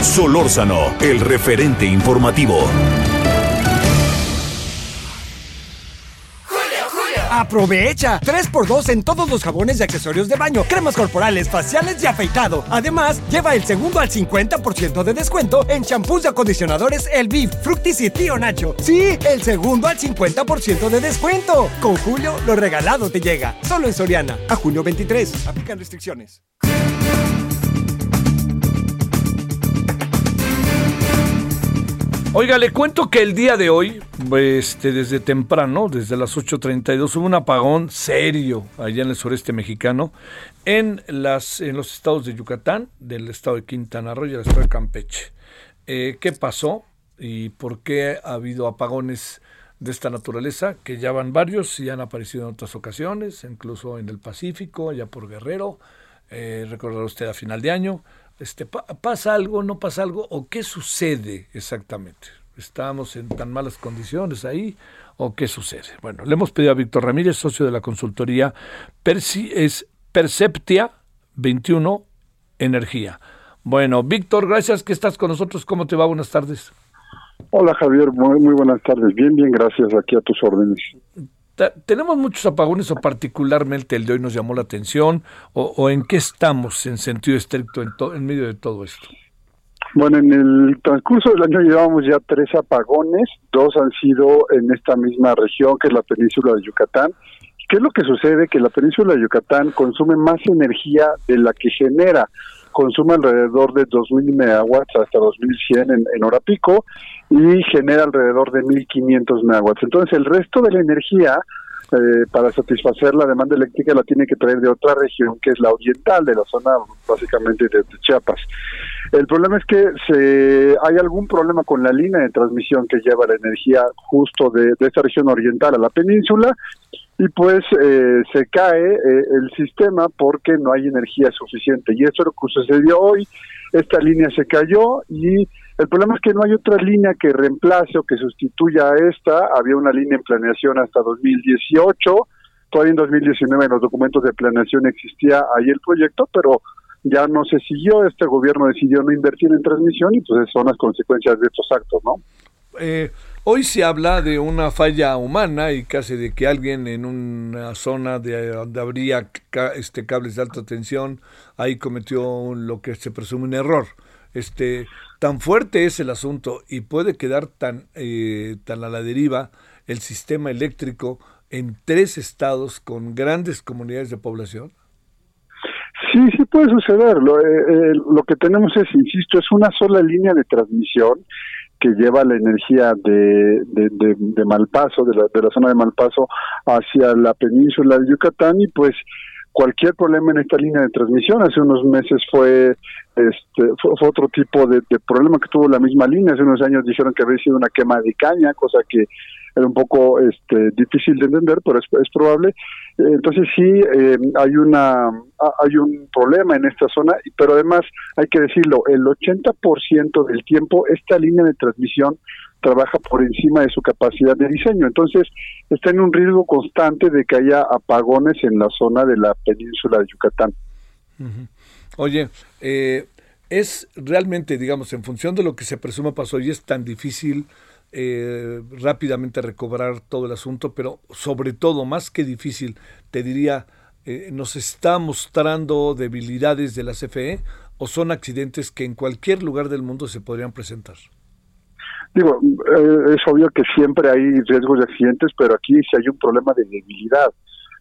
Speaker 3: Solórzano, el referente informativo.
Speaker 5: ¡Aprovecha! 3x2 en todos los jabones y accesorios de baño, cremas corporales, faciales y afeitado. Además, lleva el segundo al 50% de descuento en champús y acondicionadores El Beef, Fructis y Tío Nacho. Sí, el segundo al 50% de descuento. Con Julio, lo regalado te llega. Solo en Soriana. A junio 23. Aplican restricciones.
Speaker 4: Oiga, le cuento que el día de hoy, este, desde temprano, desde las 8.32, hubo un apagón serio allá en el sureste mexicano, en, las, en los estados de Yucatán, del estado de Quintana Roo y del estado de Campeche. Eh, ¿Qué pasó y por qué ha habido apagones de esta naturaleza? Que ya van varios y han aparecido en otras ocasiones, incluso en el Pacífico, allá por Guerrero, eh, recordará usted a final de año este, ¿Pasa algo, no pasa algo? ¿O qué sucede exactamente? ¿Estamos en tan malas condiciones ahí? ¿O qué sucede? Bueno, le hemos pedido a Víctor Ramírez, socio de la consultoría es Perceptia 21 Energía. Bueno, Víctor, gracias que estás con nosotros. ¿Cómo te va? Buenas tardes.
Speaker 8: Hola Javier, muy, muy buenas tardes. Bien, bien, gracias. Aquí a tus órdenes
Speaker 4: tenemos muchos apagones o particularmente el de hoy nos llamó la atención o, en qué estamos en sentido estricto en, medio de todo esto.
Speaker 8: Bueno, en el transcurso del año llevamos ya tres apagones, dos han sido en esta misma región que es la península de Yucatán. ¿Qué es lo que sucede? Que la península de Yucatán consume más energía de la que genera consume alrededor de 2.000 megawatts hasta 2.100 en, en hora pico y genera alrededor de 1.500 megawatts. Entonces el resto de la energía eh, para satisfacer la demanda eléctrica la tiene que traer de otra región que es la oriental, de la zona básicamente de, Chiapas. El problema es que se, hay algún problema con la línea de transmisión que lleva la energía justo de, de esta región oriental a la península y pues eh, se cae eh, el sistema porque no hay energía suficiente. Y eso es lo que sucedió hoy. Esta línea se cayó y El problema es que no hay otra línea que reemplace o que sustituya a esta. Había una línea en planeación hasta 2018. Todavía en 2019 en los documentos de planeación existía ahí el proyecto, pero ya no se siguió. Este gobierno decidió no invertir en transmisión y pues son las consecuencias de estos actos, ¿no?
Speaker 4: Eh, hoy se habla de una falla humana y casi de que alguien en una zona de, donde habría este, cables de alta tensión ahí cometió lo que se presume un error. Este, tan fuerte es el asunto y puede quedar tan, eh, tan a la deriva el sistema eléctrico en tres estados con grandes comunidades de población.
Speaker 8: Sí, sí puede suceder. Lo, eh, lo que tenemos es, insisto, es una sola línea de transmisión que lleva la energía de, de, Malpaso, de la, de la zona de Malpaso, hacia la península de Yucatán y pues cualquier problema en esta línea de transmisión. Hace unos meses fue este fue, otro tipo de, problema que tuvo la misma línea. Hace unos años dijeron que había sido una quema de caña, cosa que era un poco este, difícil de entender, pero es, es probable. Entonces sí, eh, hay, una, hay un problema en esta zona, pero además hay que decirlo, el 80% del tiempo esta línea de transmisión trabaja por encima de su capacidad de diseño. Entonces está en un riesgo constante de que haya apagones en la zona de la península de Yucatán.
Speaker 4: Oye, eh, es realmente, digamos, en función de lo que se presume pasó y es tan difícil eh, rápidamente recobrar todo el asunto, pero sobre todo, más que difícil, te diría, eh, nos está mostrando debilidades de la CFE o son accidentes que en cualquier lugar del mundo se podrían presentar?
Speaker 8: Digo, eh, es obvio que siempre hay riesgos de accidentes, pero aquí sí hay un problema de debilidad.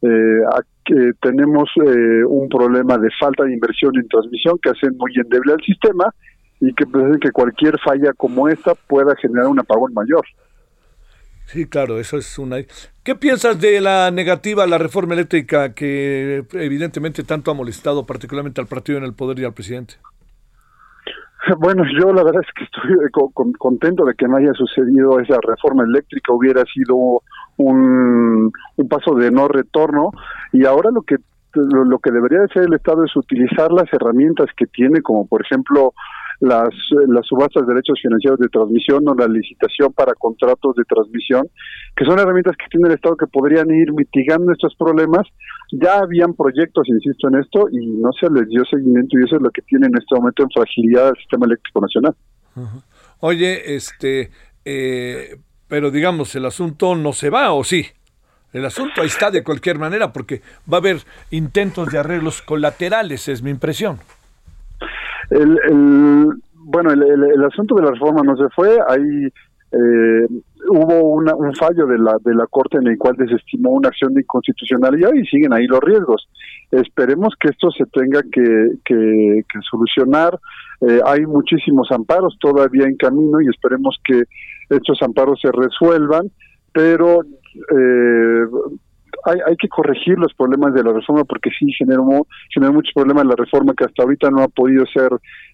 Speaker 8: Eh, tenemos un problema de falta de inversión en transmisión que hacen muy endeble al sistema y que pues, que cualquier falla como esta pueda generar un apagón mayor.
Speaker 4: Sí, claro, eso es una... ¿Qué piensas de la negativa a la reforma eléctrica que evidentemente tanto ha molestado particularmente al partido en el poder y al presidente?
Speaker 8: Bueno, yo la verdad es que estoy contento de que no haya sucedido esa reforma eléctrica, hubiera sido un, un paso de no retorno y ahora lo que lo, que debería hacer el Estado es utilizar las herramientas que tiene, como por ejemplo las, las subastas de derechos financieros de transmisión o la licitación para contratos de transmisión, que son herramientas que tiene el Estado que podrían ir mitigando estos problemas. Ya habían proyectos, insisto en esto, y no se les dio seguimiento y eso es lo que tiene en este momento en fragilidad el sistema eléctrico nacional.
Speaker 4: Oye, este, eh, pero digamos, el asunto no se va, ¿o sí? El asunto ahí está de cualquier manera, porque va a haber intentos de arreglos colaterales, es mi impresión.
Speaker 8: El, bueno, el, el, asunto de la reforma no se fue, ahí eh, hubo una, un fallo de la, de la Corte en el cual desestimó una acción de inconstitucionalidad y siguen ahí los riesgos. Esperemos que esto se tenga que, que, solucionar. Eh, hay muchísimos amparos todavía en camino y esperemos que estos amparos se resuelvan, pero eh, hay, hay que corregir los problemas de la reforma porque sí generó, muchos problemas la reforma que hasta ahorita no ha podido ser,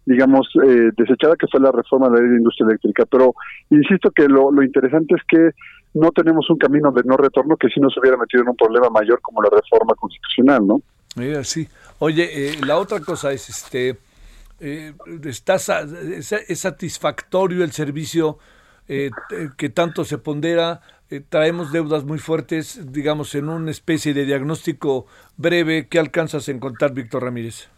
Speaker 8: digamos, eh, desechada, que fue la reforma de la ley de industria eléctrica. Pero insisto que lo, interesante es que no tenemos un camino de no retorno que si nos hubiera metido en un problema mayor como la reforma constitucional, ¿no?
Speaker 4: sí. Oye, eh, la otra cosa es, este, eh, está, es satisfactorio el servicio eh, que tanto se pondera eh, traemos deudas muy fuertes, digamos, en una especie de diagnóstico breve. ¿Qué alcanzas a encontrar, Víctor Ramírez?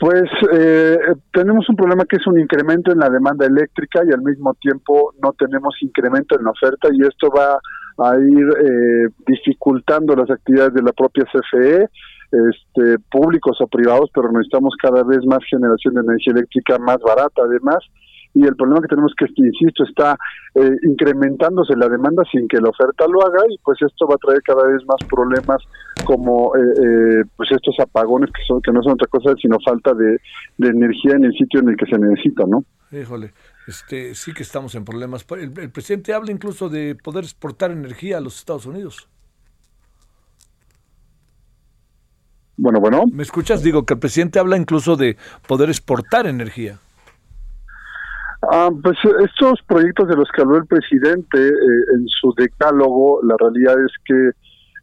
Speaker 8: Pues eh, tenemos un problema que es un incremento en la demanda eléctrica y al mismo tiempo no tenemos incremento en la oferta y esto va a ir eh, dificultando las actividades de la propia CFE, este, públicos o privados, pero necesitamos cada vez más generación de energía eléctrica más barata además y el problema que tenemos que, insisto, está eh, incrementándose la demanda sin que la oferta lo haga y pues esto va a traer cada vez más problemas como eh, eh, pues estos apagones que son que no son otra cosa sino falta de, energía en el sitio en el que se necesita, ¿no?
Speaker 4: Híjole, este, sí que estamos en problemas. El, el presidente habla incluso de poder exportar energía a los Estados Unidos.
Speaker 8: Bueno, bueno.
Speaker 4: ¿Me escuchas? Digo que el presidente habla incluso de poder exportar energía.
Speaker 8: Ah, pues estos proyectos de los que habló el presidente eh, en su decálogo, la realidad es que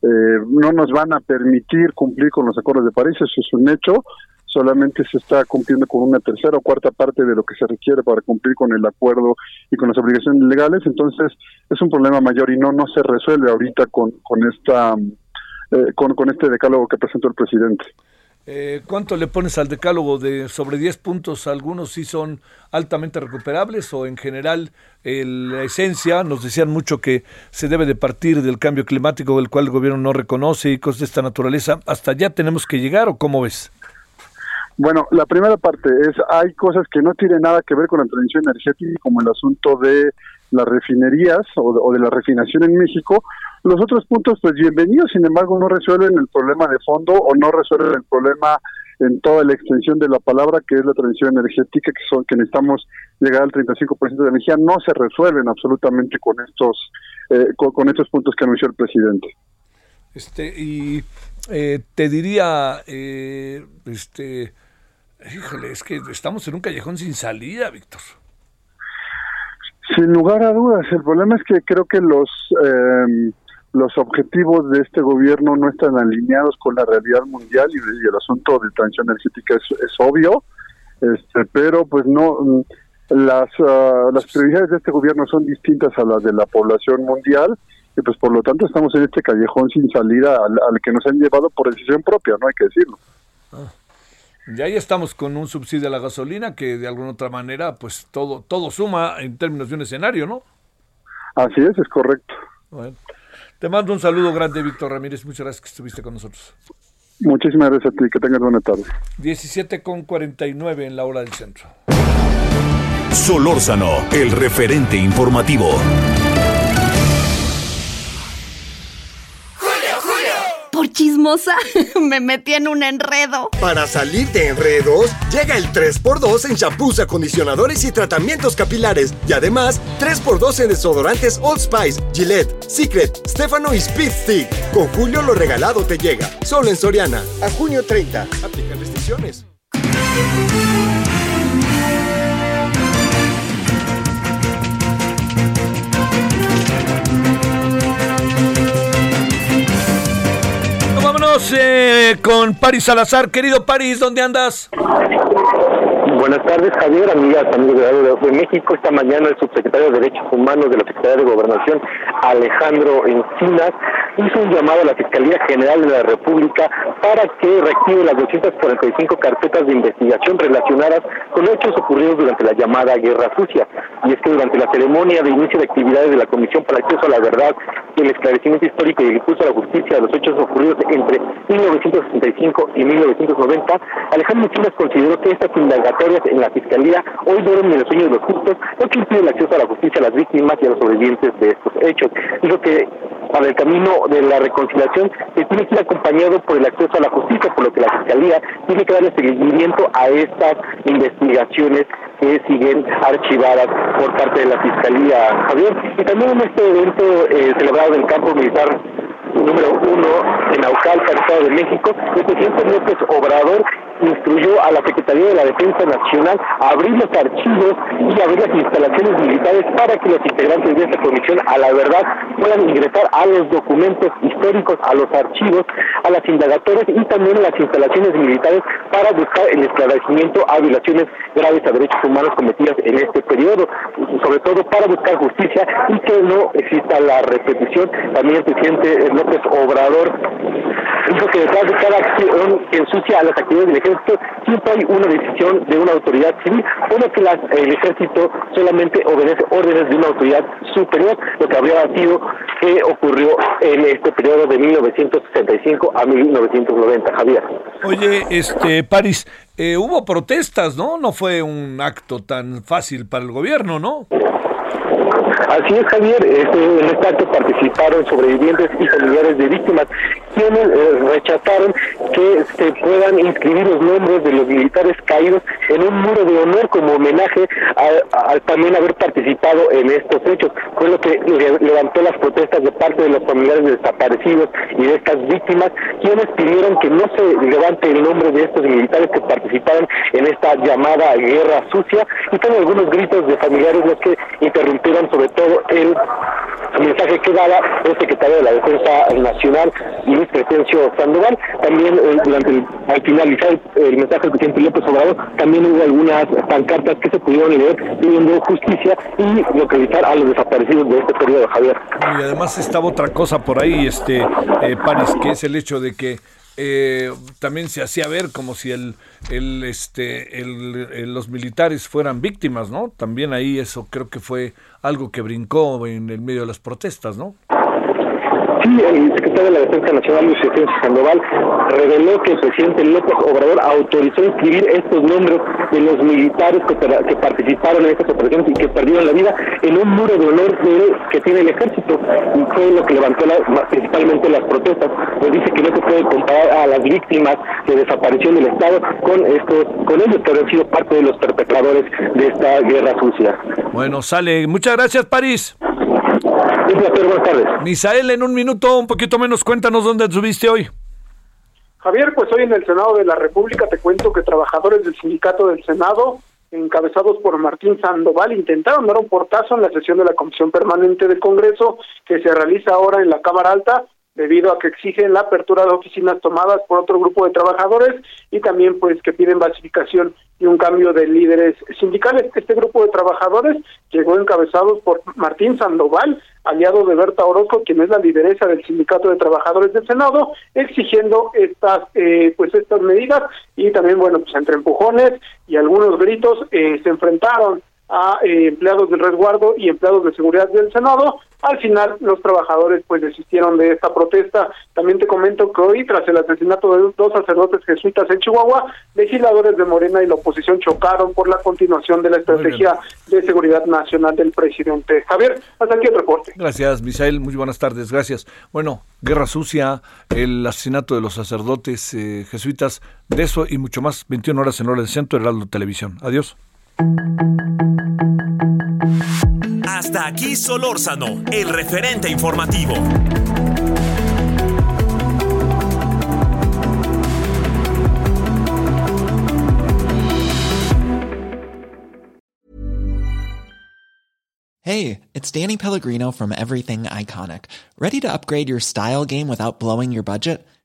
Speaker 8: eh, no nos van a permitir cumplir con los acuerdos de París, eso es un hecho. solamente se está cumpliendo con una tercera o cuarta parte de lo que se requiere para cumplir con el acuerdo y con las obligaciones legales, entonces es un problema mayor y no no se resuelve ahorita con con esta eh, con, con este decálogo que presentó el presidente.
Speaker 4: Eh, ¿Cuánto le pones al decálogo de sobre 10 puntos? ¿Algunos sí son altamente recuperables o en general la esencia? Nos decían mucho que se debe de partir del cambio climático del cual el gobierno no reconoce y cosas de esta naturaleza. ¿Hasta allá tenemos que llegar o cómo ves?
Speaker 8: Bueno, la primera parte es, hay cosas que no tienen nada que ver con la transición energética, como el asunto de las refinerías o de la refinación en México, los otros puntos, pues bienvenidos, sin embargo, no resuelven el problema de fondo o no resuelven el problema en toda la extensión de la palabra, que es la transición energética, que son que necesitamos llegar al 35% de energía, no se resuelven absolutamente con estos eh, con, estos puntos que anunció el presidente.
Speaker 4: Este y eh, te diría, eh, este, híjole, es que estamos en un callejón sin salida, Víctor.
Speaker 8: Sin lugar a dudas, el problema es que creo que los eh, los objetivos de este gobierno no están alineados con la realidad mundial y, el asunto de transición energética es, obvio, este, pero pues no las ah, las prioridades de este gobierno son distintas a las de la población mundial y pues por lo tanto estamos en este callejón sin salida al, que nos han llevado por decisión propia, no hay que decirlo.
Speaker 4: Ah. Ya ahí estamos con un subsidio a la gasolina que de alguna otra manera pues todo todo suma en términos de un escenario, ¿no?
Speaker 8: Así es, es correcto.
Speaker 4: Bueno. Te mando un saludo grande, Víctor Ramírez. Muchas gracias que estuviste con nosotros.
Speaker 8: Muchísimas gracias a ti. Que tengas buena tarde.
Speaker 4: 17 con 49 en la hora del centro.
Speaker 3: Solórzano, el referente informativo.
Speaker 9: Chismosa, me metí en un enredo.
Speaker 5: Para salir de enredos, llega el 3x2 en shampoos, acondicionadores y tratamientos capilares. Y además, 3x2 en desodorantes Old Spice, Gillette, Secret, Stefano y Speed Stick. Con Julio lo regalado te llega. Solo en Soriana. A junio 30. Aplican restricciones.
Speaker 4: Con Paris Salazar. Querido Paris, ¿dónde andas?
Speaker 10: Buenas tardes, Javier, amigas, amigos de, de México. Esta mañana el subsecretario de Derechos Humanos de la Secretaría de Gobernación, Alejandro Encinas, hizo un llamado a la Fiscalía General de la República para que reactive las 245 carpetas de investigación relacionadas con hechos ocurridos durante la llamada Guerra Sucia. Y es que durante la ceremonia de inicio de actividades de la Comisión para Acceso a la Verdad, el esclarecimiento histórico y el impulso a la justicia de los hechos ocurridos entre 1965 y 1990, Alejandro Encinas consideró que estas indagatorias en la Fiscalía hoy duermen en los sueños de los justos, lo que impide el acceso a la justicia a las víctimas y a los sobrevivientes de estos hechos. Dijo que para el camino de la reconciliación se tiene que ir acompañado por el acceso a la justicia, por lo que la Fiscalía tiene que darle seguimiento a estas investigaciones que siguen archivadas por parte de la Fiscalía, Javier. Y también en este evento eh, celebrado en el campo militar número uno en Naucalpan, Estado de México, el presidente López Obrador instruyó a la Secretaría de la Defensa Nacional a abrir los archivos y abrir las instalaciones militares para que los integrantes de esta comisión a la verdad puedan ingresar a los documentos históricos, a los archivos, a las indagatorias y también a las instalaciones militares para buscar el esclarecimiento a violaciones graves a derechos humanos cometidas en este periodo, sobre todo para buscar justicia y que no exista la repetición. También el presidente López Obrador dijo que detrás de cada acción que ensucia a las actividades del ejército siempre hay una decisión de una autoridad civil, lo que el ejército solamente obedece órdenes de una autoridad superior, lo que habría sido que ocurrió en este periodo de 1965 a 1990, Javier.
Speaker 4: Oye, este, París, eh, hubo protestas, ¿no? No fue un acto tan fácil para el gobierno, ¿no?
Speaker 10: Así es, Javier. Este, en este acto participaron sobrevivientes y familiares de víctimas, quienes eh, rechazaron que se puedan inscribir los nombres de los militares caídos en un muro de honor como homenaje al también haber participado en estos hechos. Fue lo que levantó las protestas de parte de los familiares desaparecidos y de estas víctimas, quienes pidieron que no se levante el nombre de estos militares que participaron en esta llamada guerra sucia y fueron algunos gritos de familiares los que interrumpieron sobre todo el mensaje que daba el secretario de la Defensa Nacional, Luis Crescencio Sandoval. También eh, durante el, al finalizar el mensaje del presidente López Obrador, también hubo algunas pancartas que se pudieron leer pidiendo justicia y localizar a los desaparecidos de este periodo, Javier.
Speaker 4: Y además estaba otra cosa por ahí, este eh, que es el hecho de que eh, también se hacía ver como si el este el, los militares fueran víctimas, ¿no? También ahí eso creo que fue algo que brincó en el medio de las protestas, ¿no?
Speaker 10: Sí, el secretario de la Defensa Nacional, Luis Crescencio Sandoval, reveló que el presidente López Obrador autorizó inscribir estos nombres de los militares que, participaron en estas operaciones y que perdieron la vida en un muro de honor que tiene el ejército. Y fue lo que levantó la, principalmente las protestas. Pues dice que no se puede comparar a las víctimas de desaparición del Estado con estos, con ellos que han sido parte de los perpetradores de esta guerra sucia.
Speaker 4: Bueno, sale. Muchas gracias, París.
Speaker 10: Un placer, buenas tardes.
Speaker 4: Misael, en un minuto, un poquito menos, cuéntanos dónde subiste hoy.
Speaker 11: Javier, pues hoy en el Senado de la República te cuento que trabajadores del sindicato del Senado, encabezados por Martín Sandoval, intentaron dar un portazo en la sesión de la Comisión Permanente del Congreso que se realiza ahora en la Cámara Alta debido a que exigen la apertura de oficinas tomadas por otro grupo de trabajadores y también pues que piden basificación y un cambio de líderes sindicales. Este grupo de trabajadores llegó encabezado por Martín Sandoval, aliado de Berta Orozco, quien es la lideresa del Sindicato de Trabajadores del Senado, exigiendo estas eh, pues estas medidas y también bueno pues entre empujones y algunos gritos eh, se enfrentaron a eh, empleados del resguardo y empleados de seguridad del Senado. Al final, los trabajadores pues desistieron de esta protesta. También te comento que hoy, tras el asesinato de dos sacerdotes jesuitas en Chihuahua, legisladores de Morena y la oposición chocaron por la continuación de la estrategia de seguridad nacional del presidente. Javier, hasta aquí el reporte.
Speaker 4: Gracias, Misael. Muy buenas tardes. Gracias. Bueno, guerra sucia, el asesinato de los sacerdotes eh, jesuitas, de eso y mucho más. 21 horas en hora del centro, Heraldo Televisión. Adiós.
Speaker 3: Hasta aquí Solórzano, el referente informativo.
Speaker 12: Hey, it's Danny Pellegrino from Everything Iconic. Ready to upgrade your style game without blowing your budget?